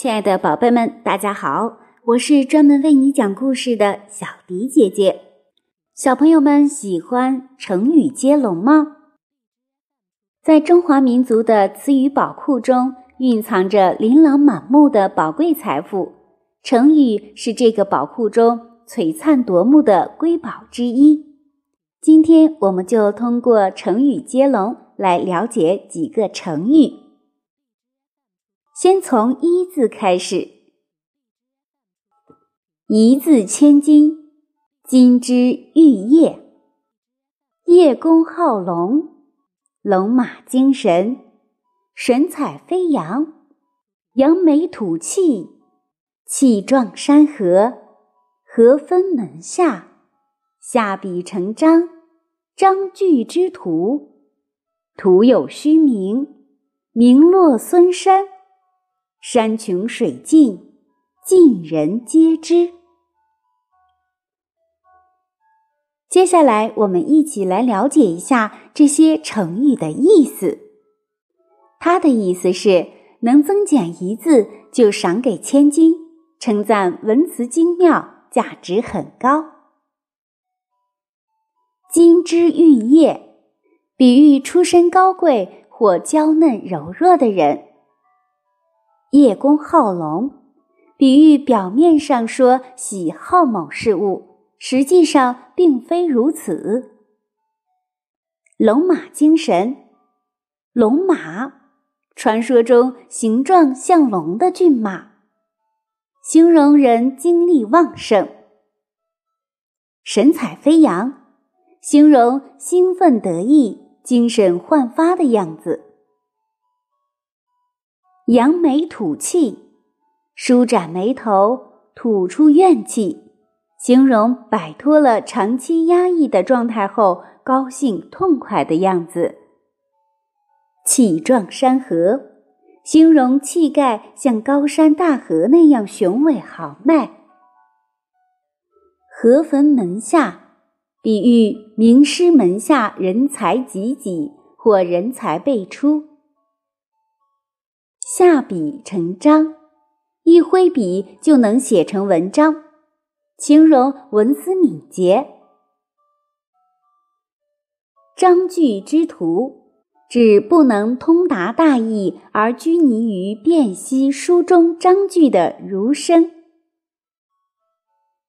亲爱的宝贝们，大家好！我是专门为你讲故事的小迪姐姐。小朋友们喜欢成语接龙吗？在中华民族的词语宝库中，蕴藏着琳琅满目的宝贵财富。成语是这个宝库中璀璨夺目的瑰宝之一。今天，我们就通过成语接龙来了解几个成语。先从“一”字开始，“一字千金，金枝玉叶，叶公好龙，龙马精神，神采飞扬，扬眉吐气，气壮山河，和分门下，下笔成章，章句之图，图有虚名，名落孙山。山穷水尽，尽人皆知。接下来，我们一起来了解一下这些成语的意思。它的意思是，能增减一字就赏给千金，称赞文辞精妙，价值很高。金枝玉叶，比喻出身高贵或娇嫩柔弱的人。叶公好龙，比喻表面上说喜好某事物，实际上并非如此。龙马精神，龙马，传说中形状像龙的骏马，形容人精力旺盛。神采飞扬，形容兴奋得意、精神焕发的样子。扬眉吐气，舒展眉头，吐出怨气，形容摆脱了长期压抑的状态后高兴痛快的样子。气壮山河，形容气概像高山大河那样雄伟豪迈。河汾门下，比喻名师门下人才济济或人才辈出。下笔成章，一挥笔就能写成文章，形容文思敏捷。章句之徒，指不能通达大意而拘泥于辨析书中章句的儒生。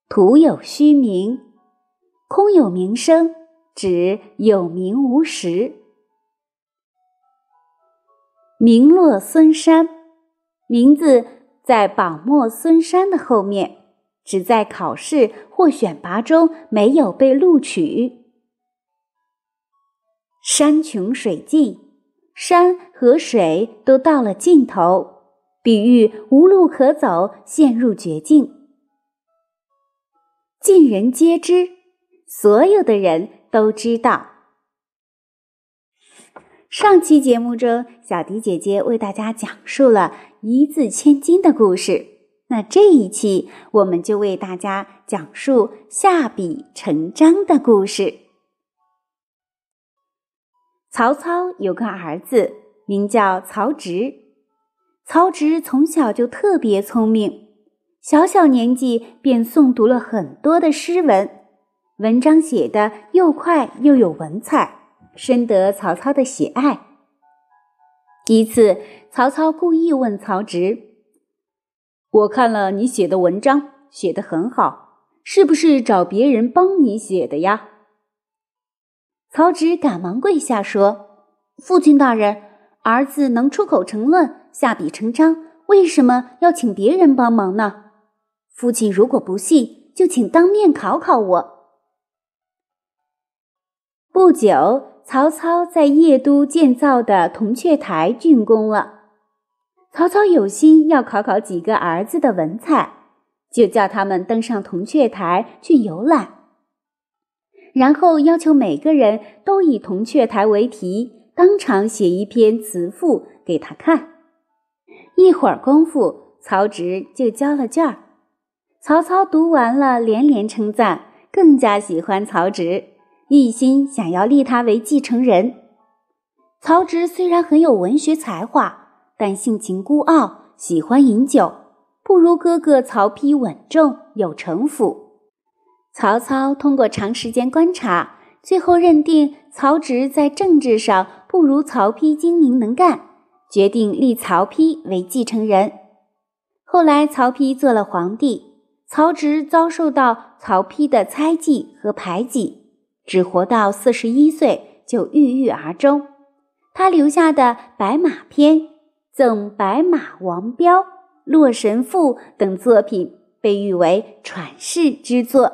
徒有虚名，空有名声，指有名无实。名落孙山，名字在榜末孙山的后面，只在考试或选拔中没有被录取。山穷水尽，山和水都到了尽头，比喻无路可走，陷入绝境。尽人皆知，所有的人都知道。上期节目中，小迪姐姐为大家讲述了一字千金的故事。那这一期，我们就为大家讲述下笔成章的故事。曹操有个儿子，名叫曹植。曹植从小就特别聪明，小小年纪便诵读了很多的诗文，文章写得又快又有文采。深得曹操的喜爱。一次，曹操故意问曹植：“我看了你写的文章，写得很好，是不是找别人帮你写的呀？”曹植赶忙跪下说：“父亲大人，儿子能出口成论，下笔成章，为什么要请别人帮忙呢？父亲如果不信，就请当面考考我。”不久。曹操在邺都建造的铜雀台竣工了。曹操有心要考考几个儿子的文采，就叫他们登上铜雀台去游览，然后要求每个人都以铜雀台为题，当场写一篇词赋给他看。一会儿功夫，曹植就交了卷儿。曹操读完了，连连称赞，更加喜欢曹植。一心想要立他为继承人。曹植虽然很有文学才华，但性情孤傲，喜欢饮酒，不如哥哥曹丕稳重有城府。曹操通过长时间观察，最后认定曹植在政治上不如曹丕精明能干，决定立曹丕为继承人。后来曹丕做了皇帝，曹植遭受到曹丕的猜忌和排挤，只活到四十一岁就郁郁而终。他留下的《白马篇》《赠白马王彪》《洛神赋》等作品被誉为传世之作。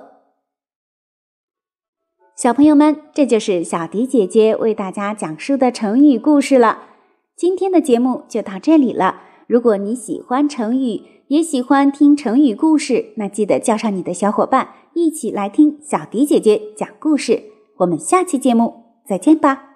小朋友们，这就是小迪姐姐为大家讲述的成语故事了。今天的节目就到这里了。如果你喜欢成语，也喜欢听成语故事，那记得叫上你的小伙伴一起来听小迪姐姐讲故事。我们下期节目再见吧。